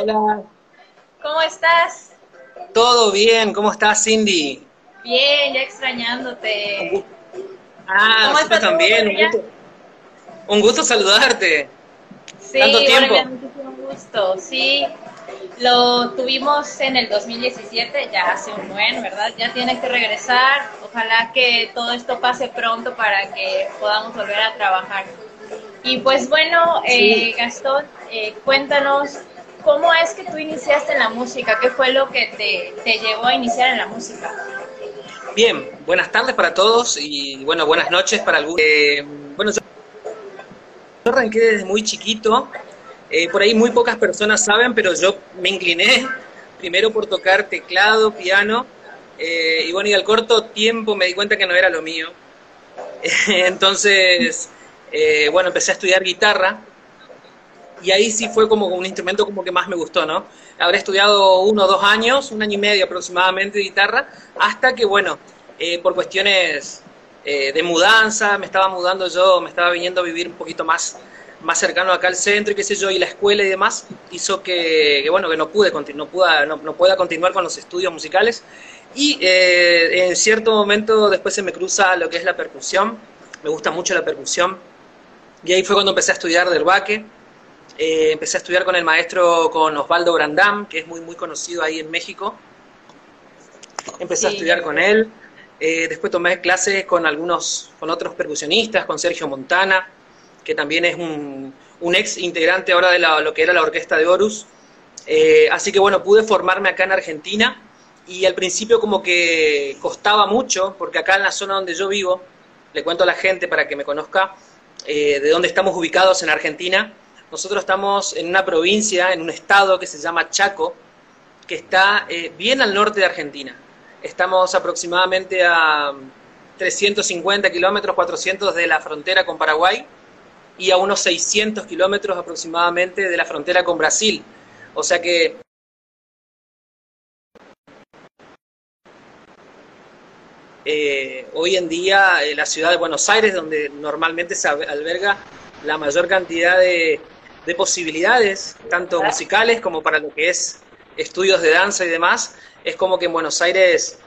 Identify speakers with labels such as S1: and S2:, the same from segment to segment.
S1: Hola, hola.
S2: ¿Cómo estás?
S1: Todo bien, ¿cómo estás, Cindy?
S2: Bien, ya extrañándote.
S1: Ah,
S2: ¿Cómo
S1: nosotros también. Un gusto, un gusto saludarte.
S2: Sí,
S1: ¿Tanto tiempo?
S2: Muchísimo gusto. Sí, lo tuvimos en el 2017, ya hace un buen, ¿verdad? Ya tiene que regresar. Ojalá que todo esto pase pronto para que podamos volver a trabajar. Y pues bueno, eh, Gastón, eh, cuéntanos, ¿cómo es que tú iniciaste en la música? ¿Qué fue lo que te, te llevó a iniciar en la música?
S1: Bien, buenas tardes para todos y bueno, buenas noches para algunos. Eh, bueno, yo yo arranqué desde muy chiquito. Eh, por ahí muy pocas personas saben, pero yo me incliné primero por tocar teclado, piano, eh, y bueno, y al corto tiempo me di cuenta que no era lo mío. Entonces, eh, bueno, empecé a estudiar guitarra y ahí sí fue como un instrumento como que más me gustó, ¿no? Habré estudiado uno o dos años, un año y medio aproximadamente de guitarra, hasta que, bueno, eh, por cuestiones eh, de mudanza, me estaba mudando yo, me estaba viniendo a vivir un poquito más, más cercano acá al centro y qué sé yo, y la escuela y demás, hizo que, que, bueno, que no pude, no, puda, no, no pueda continuar con los estudios musicales. Y eh, en cierto momento después se me cruza lo que es la percusión, me gusta mucho la percusión, y ahí fue cuando empecé a estudiar derbaque. Eh, empecé a estudiar con el maestro, con Osvaldo Brandam, que es muy, muy conocido ahí en México. Empecé a estudiar con él. Eh, después tomé clases con algunos, con otros percusionistas, con Sergio Montana, que también es un, un ex integrante ahora de la- lo que era la orquesta de Horus. Eh, así que bueno, pude formarme acá en Argentina y al principio como que costaba mucho, porque acá en la zona donde yo vivo, le cuento a la gente para que me conozca eh, de dónde estamos ubicados en Argentina. Nosotros estamos en una provincia, en un estado que se llama Chaco, que está eh, bien al norte de Argentina. Estamos aproximadamente a 350 kilómetros, 400 de la frontera con Paraguay y a unos 600 kilómetros aproximadamente de la frontera con Brasil. O sea que eh, hoy en día eh, la ciudad de Buenos Aires, donde normalmente se al- alberga la mayor cantidad de, de posibilidades, tanto musicales como para lo que es estudios de danza y demás, es como que en Buenos Aires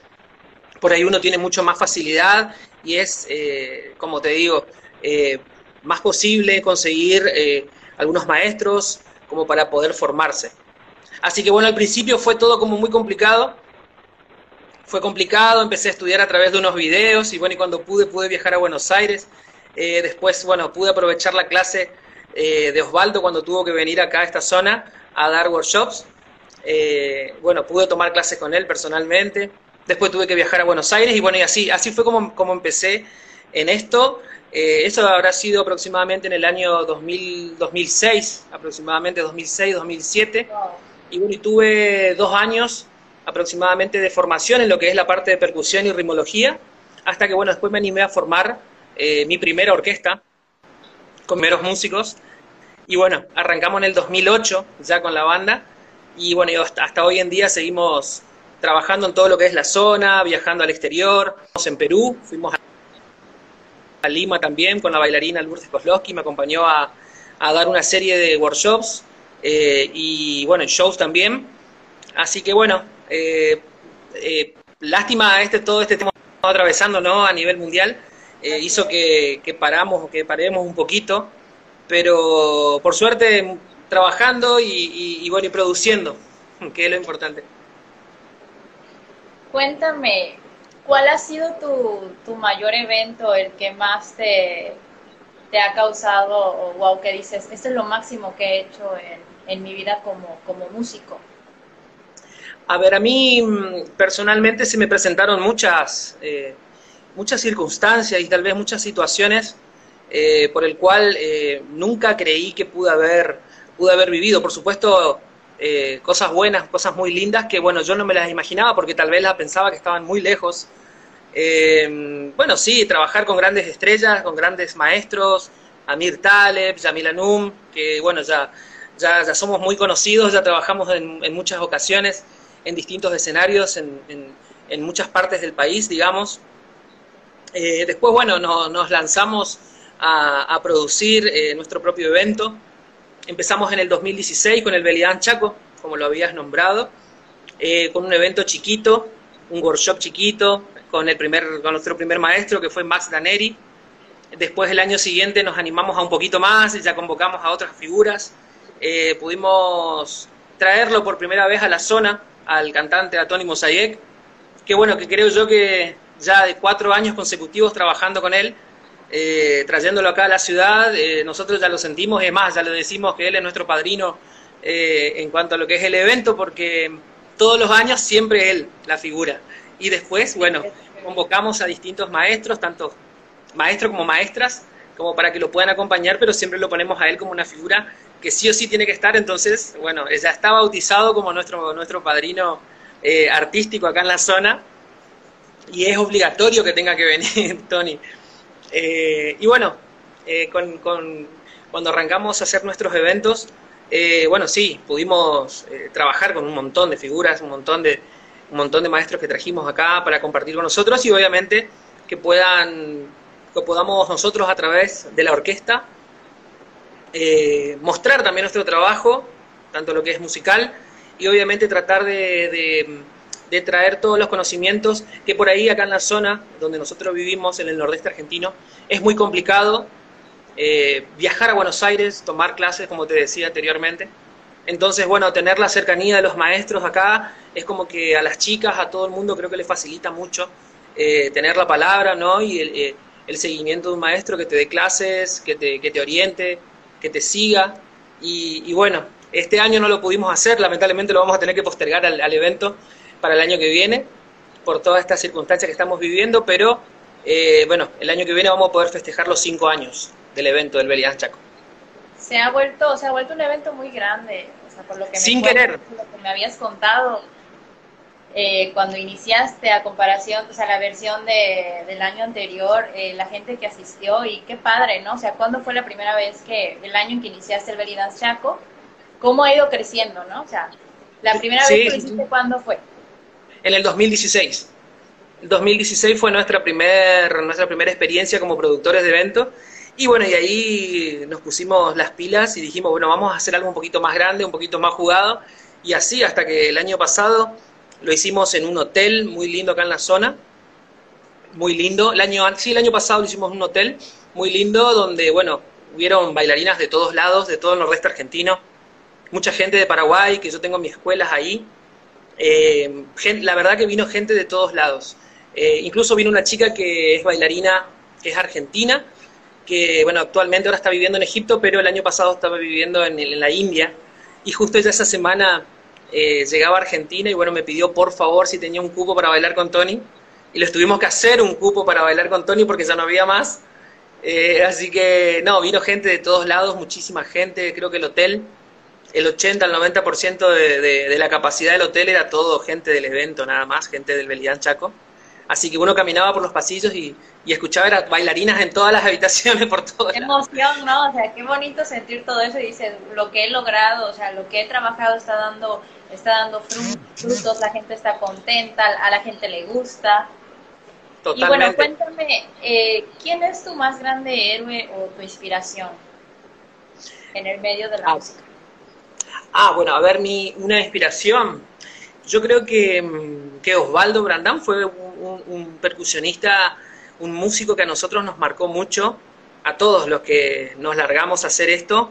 S1: por ahí uno tiene mucho más facilidad y es, eh, como te digo, eh, más posible conseguir eh, algunos maestros como para poder formarse. Así que bueno, al principio fue todo como muy complicado, fue complicado, empecé a estudiar a través de unos videos y bueno, y cuando pude, pude viajar a Buenos Aires. Eh, después, bueno, pude aprovechar la clase eh, de Osvaldo cuando tuvo que venir acá a esta zona a dar workshops. Eh, bueno, pude tomar clases con él personalmente. Después tuve que viajar a Buenos Aires y bueno, y así, así fue como, como empecé en esto. Eh, eso habrá sido aproximadamente en el año 2000, 2006, aproximadamente 2006, 2007. Y bueno, y tuve dos años aproximadamente de formación en lo que es la parte de percusión y ritmología, hasta que bueno, después me animé a formar mi primera orquesta con primeros músicos. Y bueno, arrancamos en el 2008 ya con la banda. Y bueno, hasta, hasta hoy en día seguimos trabajando en todo lo que es la zona, viajando al exterior. Fuimos en Perú, fuimos a Lima también con la bailarina Lourdes Kozlowski, me acompañó a, a dar una serie de workshops eh, y bueno, shows también. Así que bueno, eh, eh, lástima este todo este tema estamos atravesando ¿no? a nivel mundial, hizo que, que paramos o que paremos un poquito, pero por suerte trabajando y, y, y bueno y produciendo, que es lo importante.
S2: Cuéntame, ¿cuál ha sido tu, tu mayor evento, el que más te, te ha causado, o wow, que dices, este es lo máximo que he hecho en, en mi vida como, como músico?
S1: A ver, a mí mm, personalmente se me presentaron muchas, eh, muchas circunstancias y tal vez muchas situaciones eh, por el cual eh, nunca creí que pude haber, pude haber vivido. Por supuesto, eh, cosas buenas, cosas muy lindas que, bueno, yo no me las imaginaba porque tal vez las pensaba que estaban muy lejos. Bueno, sí, trabajar con grandes estrellas, con grandes maestros, Amir Taleb, Yamil Anum, que, bueno, ya, ya, ya somos muy conocidos, ya trabajamos en, muchas ocasiones en distintos escenarios, en, en, muchas partes del país, digamos. Después, bueno, no, nos lanzamos a, producir eh, nuestro propio evento. Empezamos en el 2016 con el Belidán Chaco, como lo habías nombrado, eh, con un evento chiquito, un workshop chiquito, con, el primer, con nuestro primer maestro que fue Max Daneri. Después el año siguiente nos animamos a un poquito más ya convocamos a otras figuras. Eh, pudimos traerlo por primera vez a la zona, al cantante a Tony Mosayek, que bueno, que creo yo que ya de cuatro años consecutivos trabajando con él, eh, trayéndolo acá a la ciudad, eh, nosotros ya lo sentimos, es más, ya le decimos que él es nuestro padrino en cuanto a lo que es el evento, porque todos los años siempre él, la figura. Y después, bueno, convocamos a distintos maestros, tanto maestros como maestras, como para que lo puedan acompañar, pero siempre lo ponemos a él como una figura que sí o sí tiene que estar, entonces, bueno, ya está bautizado como nuestro, nuestro padrino eh, artístico acá en la zona, y es obligatorio que tenga que venir, Tony. Eh, y bueno, eh, con, cuando arrancamos a hacer nuestros eventos, bueno, sí, pudimos trabajar con un montón de figuras, un montón de, un montón de maestros que trajimos acá para compartir con nosotros y obviamente que puedan que podamos nosotros a través de la orquesta eh, mostrar también nuestro trabajo, tanto lo que es musical, y obviamente tratar de, traer todos los conocimientos que por ahí acá en la zona donde nosotros vivimos, en el nordeste argentino, es muy complicado eh, viajar a Buenos Aires, tomar clases, como te decía anteriormente. Entonces, bueno, tener la cercanía de los maestros acá es como que a las chicas, a todo el mundo creo que les facilita mucho eh, tener la palabra, ¿no? Y el, el, seguimiento de un maestro que te dé clases, que te, que te oriente, que te siga. Y, bueno, este año no lo pudimos hacer, lamentablemente lo vamos a tener que postergar al, evento para el año que viene, por todas estas circunstancias que estamos viviendo, pero eh, bueno, el año que viene vamos a poder festejar los cinco años del evento del Belian Chaco.
S2: Se ha vuelto, se ha vuelto un evento muy grande, o sea, por lo que me
S1: Sin querer.
S2: Lo que me habías contado, eh, cuando iniciaste a comparación, o sea, la versión de, del año anterior, eh, la gente que asistió y qué padre, ¿no? O sea, ¿cuándo fue la primera vez que, el año en que iniciaste el Belly Chaco? ¿Cómo ha ido creciendo, no? O sea, la primera vez que lo hiciste, ¿cuándo fue?
S1: En el 2016. El 2016 fue nuestra, primer, nuestra primera experiencia como productores de eventos. Y bueno, y ahí nos pusimos las pilas y dijimos, bueno, vamos a hacer algo un poquito más grande, un poquito más jugado. Y así hasta que el año pasado lo hicimos en un hotel muy lindo acá en la zona, muy lindo. El año, sí, el año pasado lo hicimos en un hotel muy lindo donde, bueno, hubieron bailarinas de todos lados, de todo el nordeste argentino, mucha gente de Paraguay, que yo tengo mis escuelas ahí. Eh, la verdad que vino gente de todos lados. Eh, incluso vino una chica que es bailarina, que es argentina, que bueno, actualmente ahora está viviendo en Egipto, pero el año pasado estaba viviendo en, la India. Y justo ella esa semana eh, llegaba a Argentina y bueno, me pidió por favor si tenía un cupo para bailar con Tony. Y les tuvimos que hacer un cupo para bailar con Tony porque ya no había más. Así que, no, vino gente de todos lados, muchísima gente. Creo que el hotel, el 80 al 90% de, de, de la capacidad del hotel era todo gente del evento, nada más, gente del Belián Chaco. Así que uno caminaba por los pasillos y, y escuchaba a bailarinas en todas las habitaciones por todo.
S2: Qué emoción, ¿no? O sea, qué bonito sentir todo eso y dices, lo que he logrado, o sea, lo que he trabajado está dando está dando frutos, la gente está contenta, a la gente le gusta. Totalmente. Y bueno, cuéntame, eh, ¿quién es tu más grande héroe o tu inspiración en el medio de la
S1: ah.
S2: música?
S1: Ah, bueno, a ver, mi, una inspiración. Yo creo que, mm, que Osvaldo Brandán fue un, percusionista, un músico que a nosotros nos marcó mucho, a todos los que nos largamos a hacer esto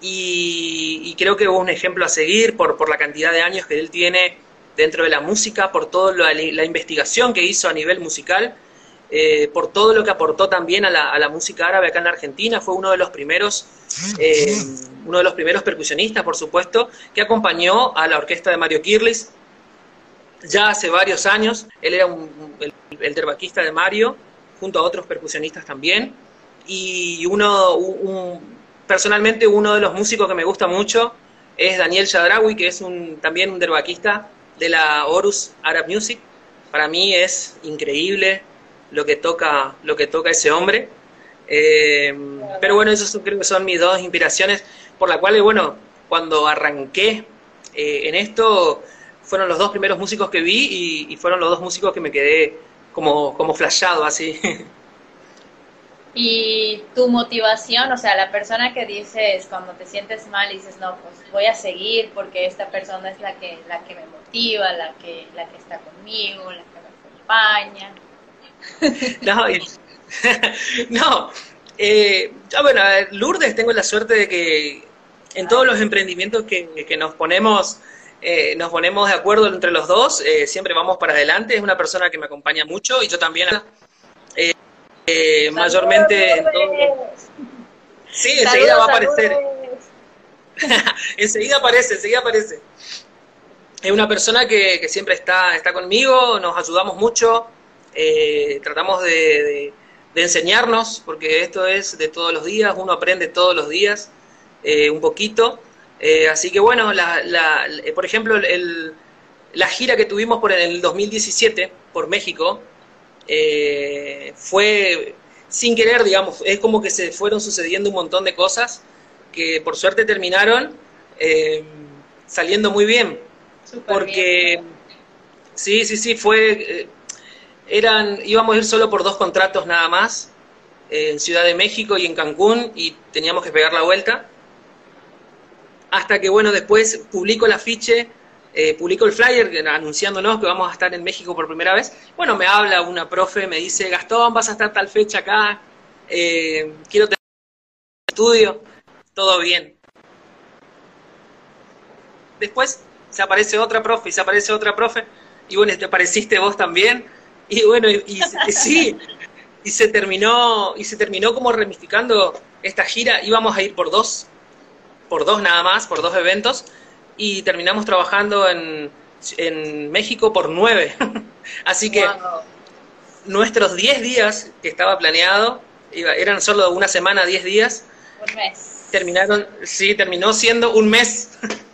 S1: y, creo que es un ejemplo a seguir por, por la cantidad de años que él tiene dentro de la música, por toda la, investigación que hizo a nivel musical, eh, por todo lo que aportó también a la, a la, música árabe acá en la Argentina, fue uno de los primeros, eh, uno de los primeros percusionistas, por supuesto, que acompañó a la orquesta de Mario Kirlis ya hace varios años. Él era el, el terbaquista de Mario, junto a otros percusionistas también, y uno, un, personalmente uno de los músicos que me gusta mucho es Daniel Shadrawi, que es un, también un derbaquista de la Horus Arab Music. Para mí es increíble lo que toca, lo que toca ese hombre. Eh, pero bueno, esos creo que son mis dos inspiraciones, por las cuales, bueno, cuando arranqué eh, en esto, fueron los dos primeros músicos que vi y, fueron los dos músicos que me quedé como, como flashado así.
S2: Y tu motivación, o sea, la persona que dices cuando te sientes mal dices, no, pues voy a seguir porque esta persona es la que, la que me motiva, la que, la que está conmigo, la que me acompaña.
S1: No, no. Eh, bueno, Lourdes, tengo la suerte de que en todos los emprendimientos que, que nos ponemos eh, nos ponemos de acuerdo entre los dos, eh, siempre vamos para adelante, es una persona que me acompaña mucho y yo también, mayormente... En todo... Sí, enseguida va a aparecer. enseguida aparece, enseguida aparece. Es una persona que, siempre está, está conmigo, nos ayudamos mucho, tratamos de, enseñarnos, porque esto es de todos los días, uno aprende todos los días un poquito. Eh, así que bueno, la, eh, por ejemplo, la gira que tuvimos por el 2017 por México eh, fue sin querer, digamos, es como que se fueron sucediendo un montón de cosas que por suerte terminaron saliendo muy bien. porque sí, sí, sí, fue, eran, íbamos a ir solo por dos contratos nada más, en Ciudad de México y en Cancún, y teníamos que pegar la vuelta hasta que, bueno, después publico el afiche, eh, publico el flyer anunciándonos que vamos a estar en México por primera vez. Bueno, me habla una profe, me dice, Gastón, vas a estar tal fecha acá, eh, quiero tener estudio, todo bien. Después se aparece otra profe y se aparece otra profe, y bueno, te apareciste vos también, y bueno, y, sí, y se terminó, y se terminó como ramificando esta gira, íbamos a ir por dos, por dos nada más, por dos eventos, y terminamos trabajando en, en México por nueve. Así que nuestros diez días que estaba planeado, eran solo una semana, diez días.
S2: Un mes.
S1: Terminaron, sí, terminó siendo un mes.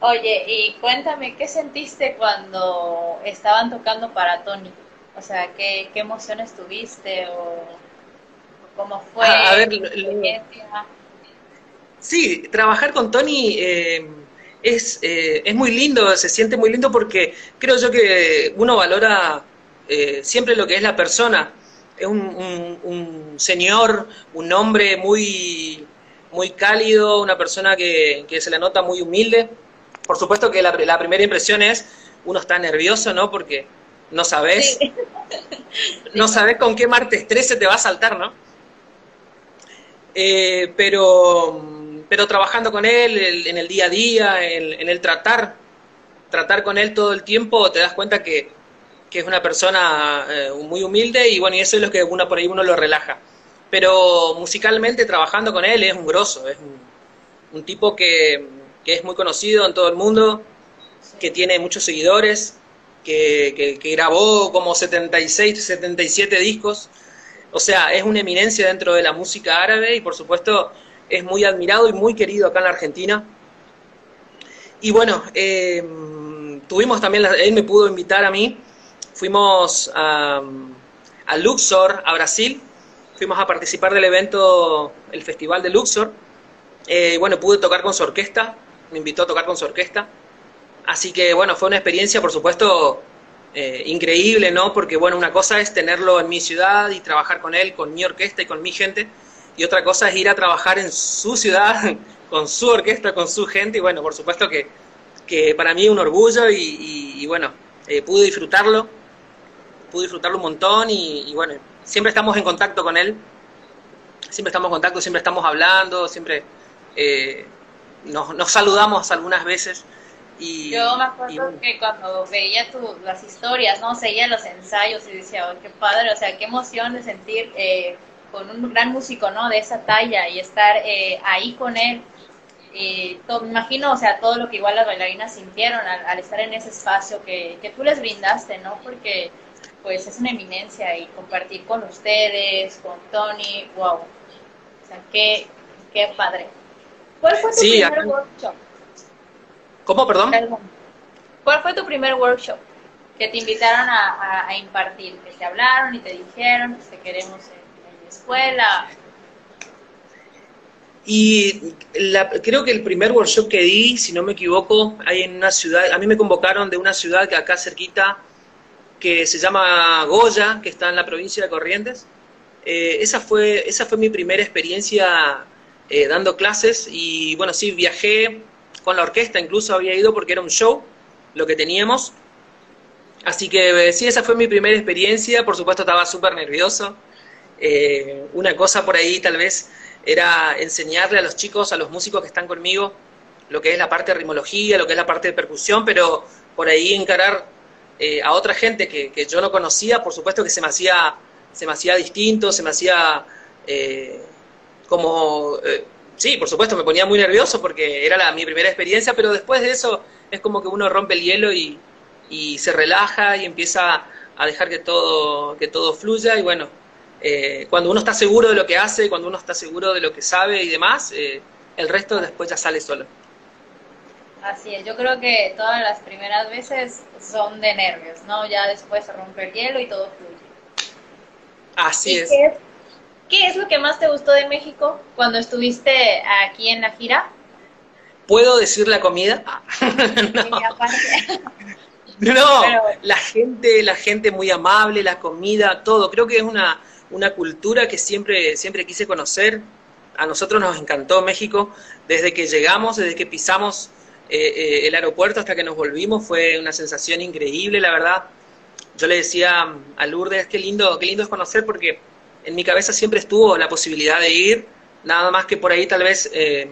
S2: Oye, y cuéntame, ¿qué sentiste cuando estaban tocando para Tony? O sea, ¿qué, qué emociones tuviste o cómo fue?
S1: a ver, Sí, trabajar con Tony eh, es, eh, es muy lindo, se siente muy lindo porque creo yo que uno valora eh, siempre lo que es la persona. Es un, señor, un hombre muy, muy cálido, una persona que, se le nota muy humilde. Por supuesto que la, primera impresión es, uno está nervioso, ¿no? Porque no sabes, no sabes con qué martes 13 te va a saltar, ¿no? pero pero trabajando con él en el día a día, en, el tratar, tratar con él todo el tiempo, te das cuenta que, es una persona eh, muy humilde y bueno, y eso es lo que uno por ahí uno lo relaja. Pero musicalmente trabajando con él es un grosso, es un, tipo que, es muy conocido en todo el mundo, que tiene muchos seguidores, que, que, grabó como 76, 77 discos. O sea, es una eminencia dentro de la música árabe y por supuesto es muy admirado y muy querido acá en la Argentina. Y bueno, eh, tuvimos también, él me pudo invitar a mí, fuimos a, Luxor, a Brasil, fuimos a participar del evento, el Festival de Luxor. Eh, bueno, pude tocar con su orquesta, me invitó a tocar con su orquesta. Así que bueno, fue una experiencia, por supuesto, eh, increíble, ¿no? Porque bueno, una cosa es tenerlo en mi ciudad y trabajar con él, con mi orquesta y con mi gente y otra cosa es ir a trabajar en su ciudad, con su orquesta, con su gente, y bueno, por supuesto que, que para mí es un orgullo y, bueno, eh, pude disfrutarlo, pude disfrutarlo un montón y, bueno, siempre estamos en contacto con él, siempre estamos en contacto, siempre estamos hablando, siempre eh, nos, saludamos algunas veces. Y,
S2: Yo me acuerdo que cuando veía las historias, ¿no? Seguía los ensayos y decía, oh, qué padre, o sea, qué emoción de sentir eh, con un gran músico, ¿no? De esa talla y estar eh, ahí con él. me imagino, o sea, todo lo que igual las bailarinas sintieron al, estar en ese espacio que, que, tú les brindaste, ¿no? Porque pues es una eminencia y compartir con ustedes, con Tony, wow. O sea, qué, qué padre. ¿Cuál fue tu primer workshop?
S1: ¿Cómo, perdón?
S2: ¿Cuál fue tu primer workshop que te invitaron a, a, impartir? Que te hablaron y te dijeron, que te queremos escuela.
S1: Y creo que el primer workshop que di, si no me equivoco, hay en una ciudad, a mí me convocaron de una ciudad que acá cerquita, que se llama Goya, que está en la provincia de Corrientes. eh, esa, fue, esa fue mi primera experiencia eh, dando clases y bueno, sí, viajé con la orquesta, incluso había ido porque era un show lo que teníamos. Así que sí, esa fue mi primera experiencia, por supuesto estaba súper nervioso. una cosa por ahí tal vez era enseñarle a los chicos, a los músicos que están conmigo, lo que es la parte de rimología, lo que es la parte de percusión, pero por ahí encarar eh, a otra gente que, que, yo no conocía, por supuesto que se me hacía, se me hacía distinto, se me hacía eh, como... Eh, sí, por supuesto, me ponía muy nervioso porque era la, mi primera experiencia, pero después de eso es como que uno rompe el hielo y, y se relaja y empieza a dejar que todo, que todo fluya y bueno, cuando uno está seguro de lo que hace, cuando uno está seguro de lo que sabe y demás, el resto después ya sale solo.
S2: Así es, yo creo que todas las primeras veces son de nervios, ¿no? Ya después se rompe el hielo y todo fluye.
S1: Así es.
S2: Qué es. lo que más te gustó de México cuando estuviste aquí en la gira?
S1: ¿Puedo decir la comida? no, no la gente, la gente muy amable, la comida, todo. Creo que es una, una cultura que siempre, siempre quise conocer. A nosotros nos encantó México desde que llegamos, desde que pisamos eh, eh, el aeropuerto hasta que nos volvimos fue una sensación increíble, la verdad. Yo le decía a Lourdes, qué lindo, qué lindo es conocer porque en mi cabeza siempre estuvo la posibilidad de ir, nada más que por ahí tal vez eh,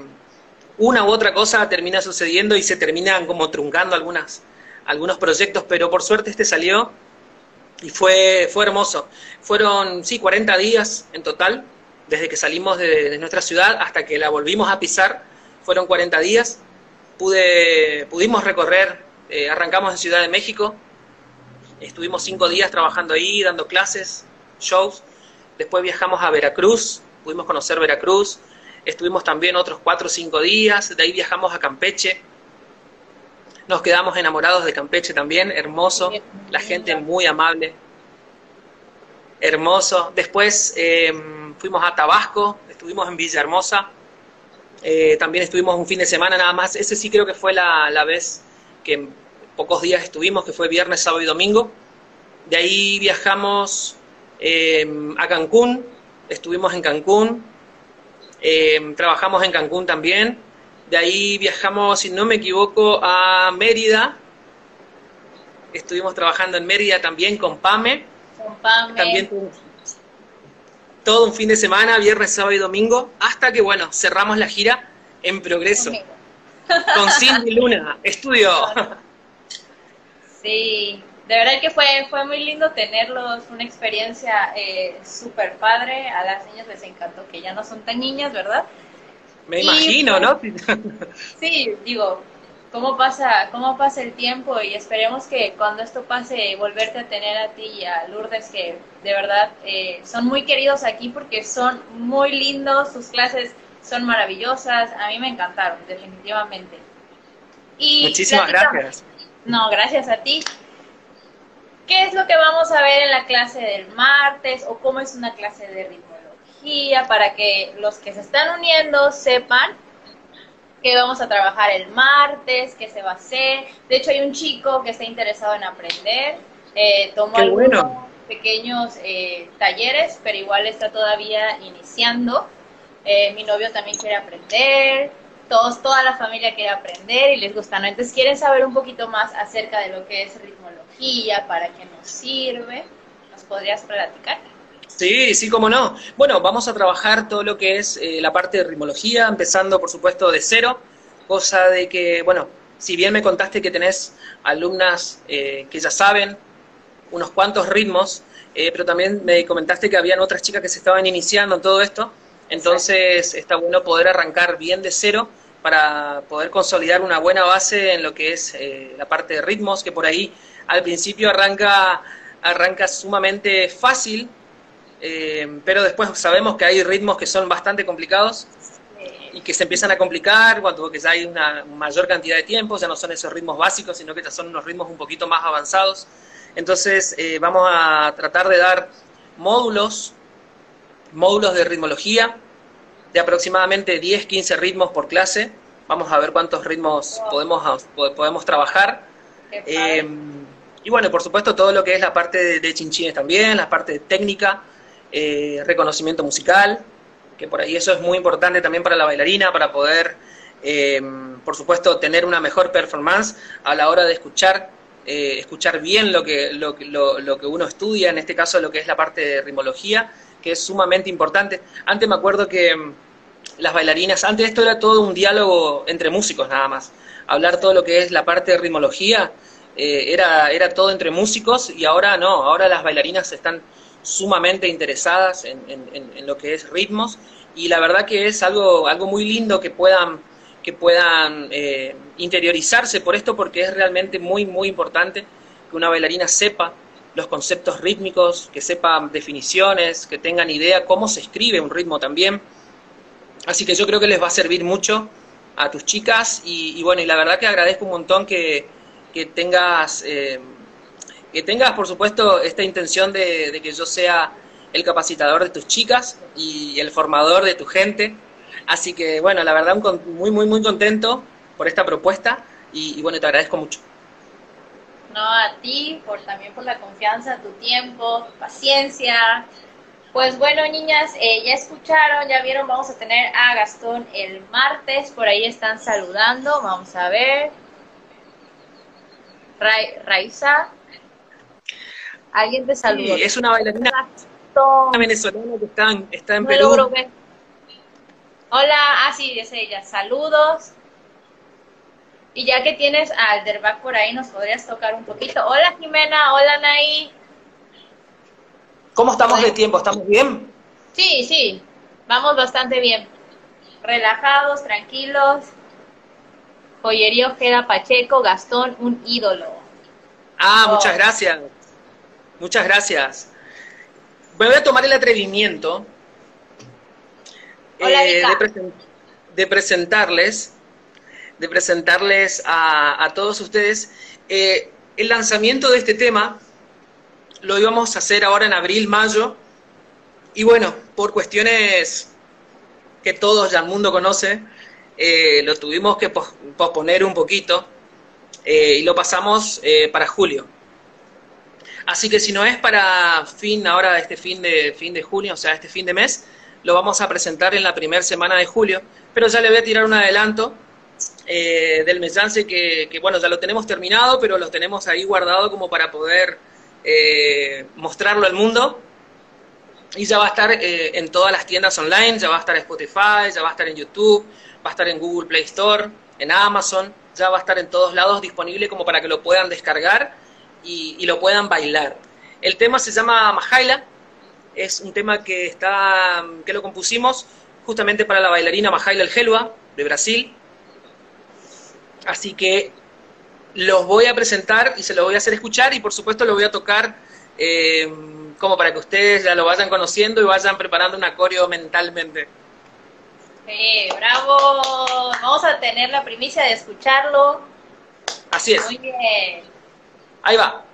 S1: una u otra cosa termina sucediendo y se terminan como truncando algunas, algunos proyectos, pero por suerte este salió y fue, fue hermoso. Fueron, sí, 40 días en total, desde que salimos de, nuestra ciudad hasta que la volvimos a pisar, fueron 40 días pude, pudimos recorrer, eh, arrancamos en Ciudad de México, estuvimos cinco días trabajando ahí, dando clases, shows, después viajamos a Veracruz, pudimos conocer Veracruz, estuvimos también otros cuatro o cinco días, de ahí viajamos a Campeche, nos quedamos enamorados de Campeche también, hermoso, la gente muy amable, hermoso. Después eh, fuimos a Tabasco, estuvimos en Villahermosa, eh, también estuvimos un fin de semana nada más. Ese sí creo que fue la, vez que pocos días estuvimos, que fue viernes, sábado y domingo. De ahí viajamos em, a Cancún, estuvimos en Cancún, em, trabajamos en Cancún también. De ahí viajamos, si no me equivoco, a Mérida. Estuvimos trabajando en Mérida también con Pame.
S2: Con Pame.
S1: También todo un fin de semana, viernes, sábado y domingo, hasta que, bueno, cerramos la gira en progreso. Con Cindy Luna, estudio.
S2: Sí, de verdad que fue, fue muy lindo tenerlos, una experiencia eh, súper padre. A las niñas les encantó que ya no son tan niñas, ¿verdad?
S1: Me imagino, ¿no?
S2: Sí, digo, cómo pasa, cómo pasa el tiempo y esperemos que cuando esto pase volverte a tener a ti y a Lourdes que de verdad eh, son muy queridos aquí porque son muy lindos, sus clases son maravillosas, a mí me encantaron definitivamente.
S1: Y Muchísimas gracias.
S2: No, gracias a ti. ¿Qué es lo que vamos a ver en la clase del martes o cómo es una clase de ritmología para que los que se están uniendo sepan que vamos a trabajar el martes, qué se va a hacer. De hecho, hay un chico que está interesado en aprender. Eh, tomó algunos pequeños eh, talleres, pero igual está todavía iniciando. Eh, mi novio también quiere aprender. Todos, toda la familia quiere aprender y les gusta, ¿no? Entonces quieren saber un poquito más acerca de lo que es ritmología, para qué nos sirve. ¿Nos podrías platicar?
S1: Sí, sí, cómo no. Bueno, vamos a trabajar todo lo que es eh, la parte de ritmología, empezando por supuesto de cero, cosa de que, bueno, si bien me contaste que tenés alumnas eh, que ya saben unos cuantos ritmos, eh, pero también me comentaste que habían otras chicas que se estaban iniciando en todo esto, entonces está bueno poder arrancar bien de cero para poder consolidar una buena base en lo que es la parte de ritmos, que por ahí al principio arranca, arranca sumamente fácil, eh, pero después sabemos que hay ritmos que son bastante complicados y que se empiezan a complicar cuando que ya hay una mayor cantidad de tiempo, ya no son esos ritmos básicos, sino que ya son unos ritmos un poquito más avanzados. Entonces eh, vamos a tratar de dar módulos, módulos de ritmología de aproximadamente 10, 15 ritmos por clase. Vamos a ver cuántos ritmos podemos, podemos trabajar. Eh, y bueno, por supuesto todo lo que es la parte de, de chinchines también, la parte de técnica, eh, reconocimiento musical, que por ahí eso es muy importante también para la bailarina, para poder, eh, por supuesto, tener una mejor performance a la hora de escuchar, eh, escuchar bien lo que, lo, lo, que uno estudia, en este caso lo que es la parte de ritmología, es sumamente importante. Antes me acuerdo que mm, las bailarinas, antes esto era todo un diálogo entre músicos nada más, hablar todo lo que es la parte de ritmología, era, era todo entre músicos y ahora no, ahora las bailarinas están sumamente interesadas en, lo que es ritmos y la verdad que es algo, algo muy lindo que puedan, que puedan eh, interiorizarse por esto porque es realmente muy, muy importante que una bailarina sepa los conceptos rítmicos, que sepa definiciones, que tengan idea cómo se escribe un ritmo también. Así que yo creo que les va a servir mucho a tus chicas y, bueno, y la verdad que agradezco un montón que, que tengas... Eh, que tengas, por supuesto, esta intención de, que yo sea el capacitador de tus chicas y el formador de tu gente. Así que, bueno, la verdad, muy, muy, muy contento por esta propuesta y, bueno, te agradezco mucho.
S2: No, a ti, por, también por la confianza, tu tiempo, tu paciencia. Pues bueno, niñas, eh, ya escucharon, ya vieron, vamos a tener a Gastón el martes, por ahí están saludando, vamos a ver. Raiza, Alguien te saludó.
S1: es una bailarina venezolana que está en, está en Perú.
S2: Hola, ah, sí, es ella. Saludos. Y ya que tienes a Alderback por ahí, nos podrías tocar un poquito. Hola, Jimena. Hola, Naí.
S1: ¿Cómo estamos de tiempo? ¿Estamos bien?
S2: Sí, sí. Vamos bastante bien. Relajados, tranquilos. Joyería Ojeda Pacheco, Gastón, un ídolo.
S1: Ah, muchas gracias. Muchas gracias. Me voy a tomar el atrevimiento eh, de, presentarles, de presentarles a, todos ustedes eh, el lanzamiento de este tema. Lo íbamos a hacer ahora en abril, mayo, y bueno, por cuestiones que todos ya el mundo conoce, eh, lo tuvimos que posponer un poquito y lo pasamos para julio. Así que si no es para fin, ahora este fin de, fin de junio, o sea, este fin de mes, lo vamos a presentar en la primera semana de julio. Pero ya le voy a tirar un adelanto eh, del mensaje que, que, bueno, ya lo tenemos terminado, pero lo tenemos ahí guardado como para poder eh, mostrarlo al mundo. Y ya va a estar eh, en todas las tiendas online, ya va a estar en Spotify, ya va a estar en YouTube, va a estar en Google Play Store, en Amazon, ya va a estar en todos lados disponible como para que lo puedan descargar y, lo puedan bailar. El tema se llama Mahaila, es un tema que, está, que lo compusimos justamente para la bailarina Mahaila El Gelua, de Brasil. Así que los voy a presentar y se los voy a hacer escuchar y por supuesto lo voy a tocar eh, como para que ustedes ya lo vayan conociendo y vayan preparando un acorio mentalmente.
S2: Sí, bravo. Vamos a tener la primicia de escucharlo.
S1: Así es.
S2: Muy bien.
S1: Ahí va.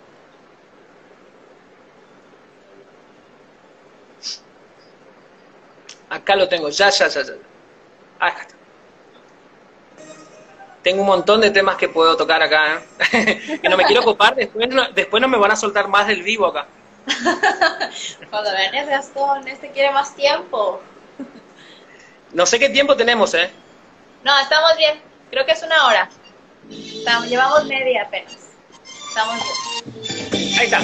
S1: Acá lo tengo, ya, ya, ya, ya. Acá está. Tengo un montón de temas que puedo tocar acá, ¿eh? que no me quiero ocupar, después no, después no me van a soltar más del vivo acá.
S2: Cuando vengas Gastón, este quiere más tiempo.
S1: No sé qué tiempo tenemos, ¿eh?
S2: No, estamos bien. Creo que es una hora. Estamos, llevamos media apenas. Estamos bien.
S1: Ahí está.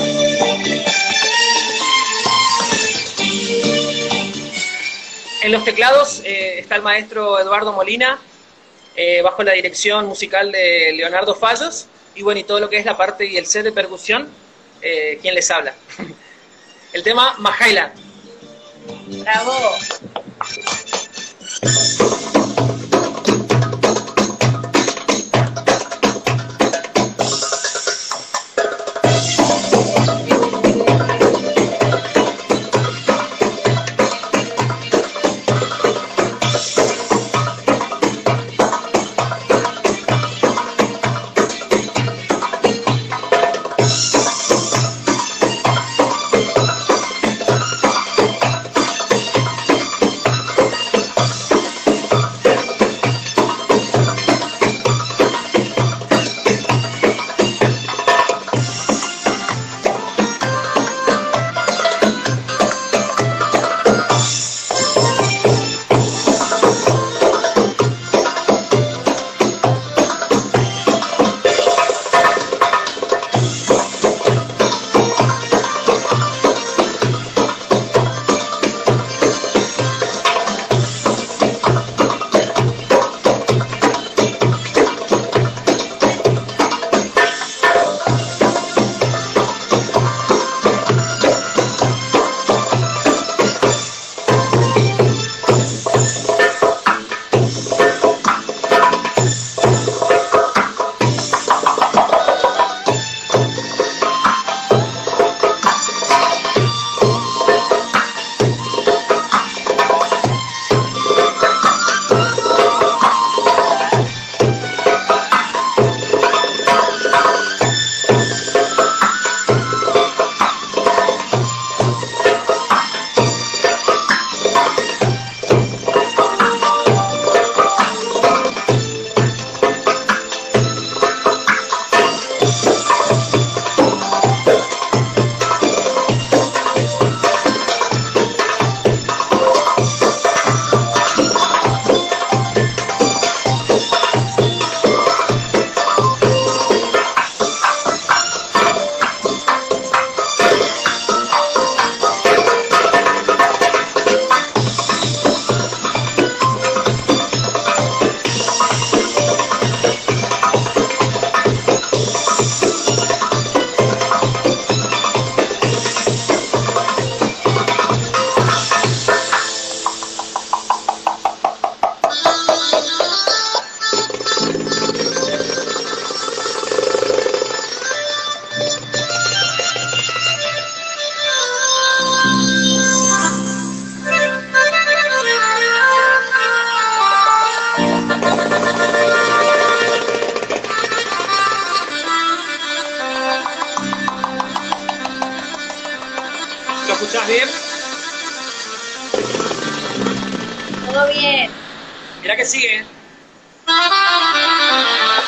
S1: En los teclados eh, está el maestro Eduardo Molina, eh, bajo la dirección musical de Leonardo Fallos, y bueno, y todo lo que es la parte y el set de percusión, eh, quien les habla. el tema Mahaila.
S2: Bravo. Todo bien.
S1: Mira que sigue.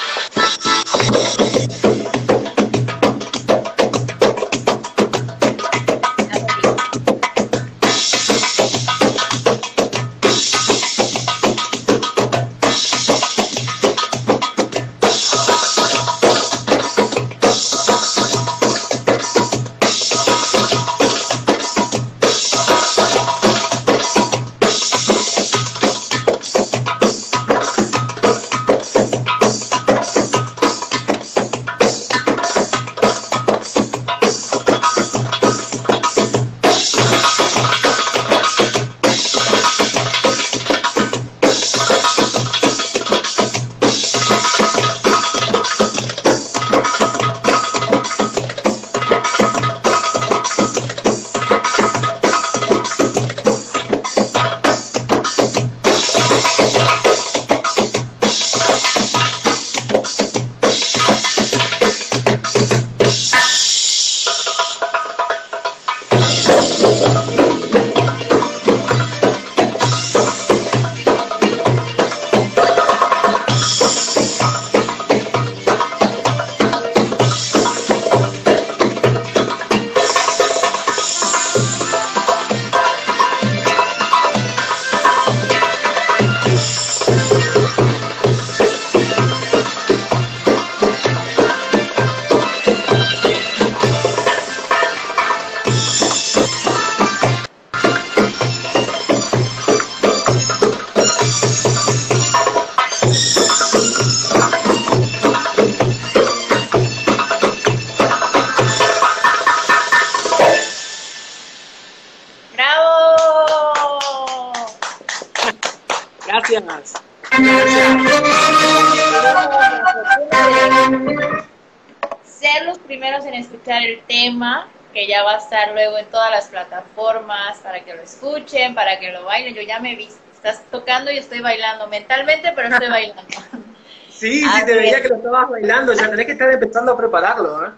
S2: Ser los primeros en escuchar el tema, que ya va a estar luego en todas las plataformas para que lo escuchen, para que lo bailen. Yo ya me vi, estás tocando y estoy bailando mentalmente, pero estoy bailando.
S1: Sí, sí, te veía que lo estabas bailando, ya tenés que estar empezando a prepararlo, ¿eh?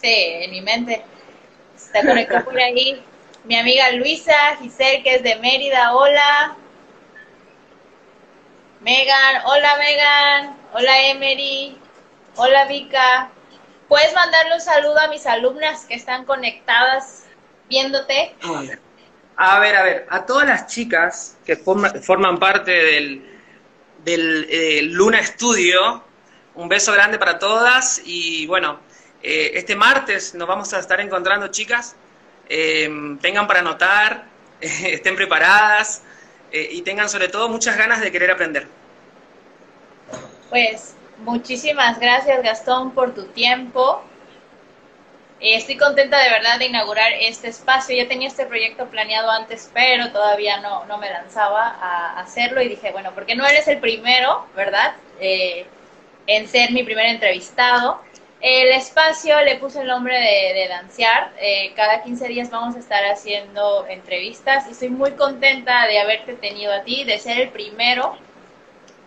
S2: Sí, en mi mente. Está conectado por ahí mi amiga Luisa Giselle, que es de Mérida. Hola. Megan, hola Megan, hola Emery, hola Vika. ¿Puedes mandarle un saludo a mis alumnas que están conectadas viéndote?
S1: A ver, a ver, a todas las chicas que forman parte del, del eh, Luna Studio, un beso grande para todas y bueno, eh, este martes nos vamos a estar encontrando chicas, eh, tengan para anotar, estén preparadas, eh, y tengan sobre todo muchas ganas de querer aprender.
S2: Pues muchísimas gracias Gastón por tu tiempo. Eh, estoy contenta de verdad de inaugurar este espacio. Ya tenía este proyecto planeado antes, pero todavía no, no me lanzaba a hacerlo y dije, bueno, porque no eres el primero, ¿verdad? Eh, en ser mi primer entrevistado. El espacio le puse el nombre de, de Dancear. Eh, cada 15 días vamos a estar haciendo entrevistas y estoy muy contenta de haberte tenido a ti, de ser el primero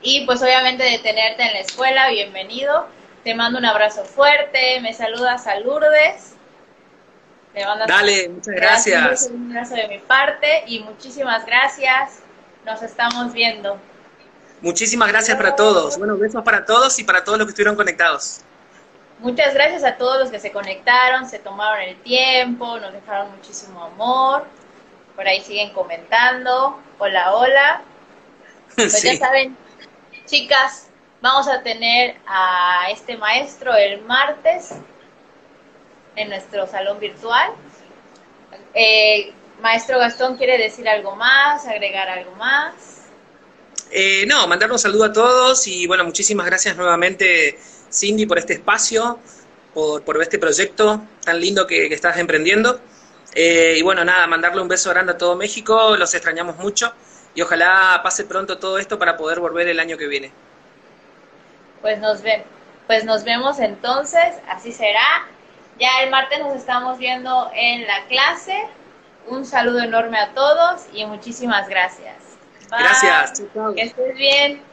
S2: y pues obviamente de tenerte en la escuela. Bienvenido. Te mando un abrazo fuerte. Me saludas a Lourdes.
S1: Dale, muchas gracias.
S2: Un abrazo de mi parte y muchísimas gracias. Nos estamos viendo.
S1: Muchísimas gracias para todos. Bueno, besos para todos y para todos los que estuvieron conectados.
S2: Muchas gracias a todos los que se conectaron, se tomaron el tiempo, nos dejaron muchísimo amor. Por ahí siguen comentando. Hola, hola. Pues ya saben, chicas, vamos a tener a este maestro el martes en nuestro salón virtual. Eh, maestro Gastón, ¿quiere decir algo más, agregar algo más?
S1: Eh, no, mandar un saludo a todos y bueno, muchísimas gracias nuevamente Cindy, por este espacio, por, por este proyecto tan lindo que, estás emprendiendo. Eh, y bueno, nada, mandarle un beso grande a todo México, los extrañamos mucho y ojalá pase pronto todo esto para poder volver el año que viene.
S2: Pues nos, ven, pues nos vemos entonces, así será. Ya el martes nos estamos viendo en la clase. Un saludo enorme a todos y muchísimas gracias.
S1: Gracias.
S2: Que estés bien.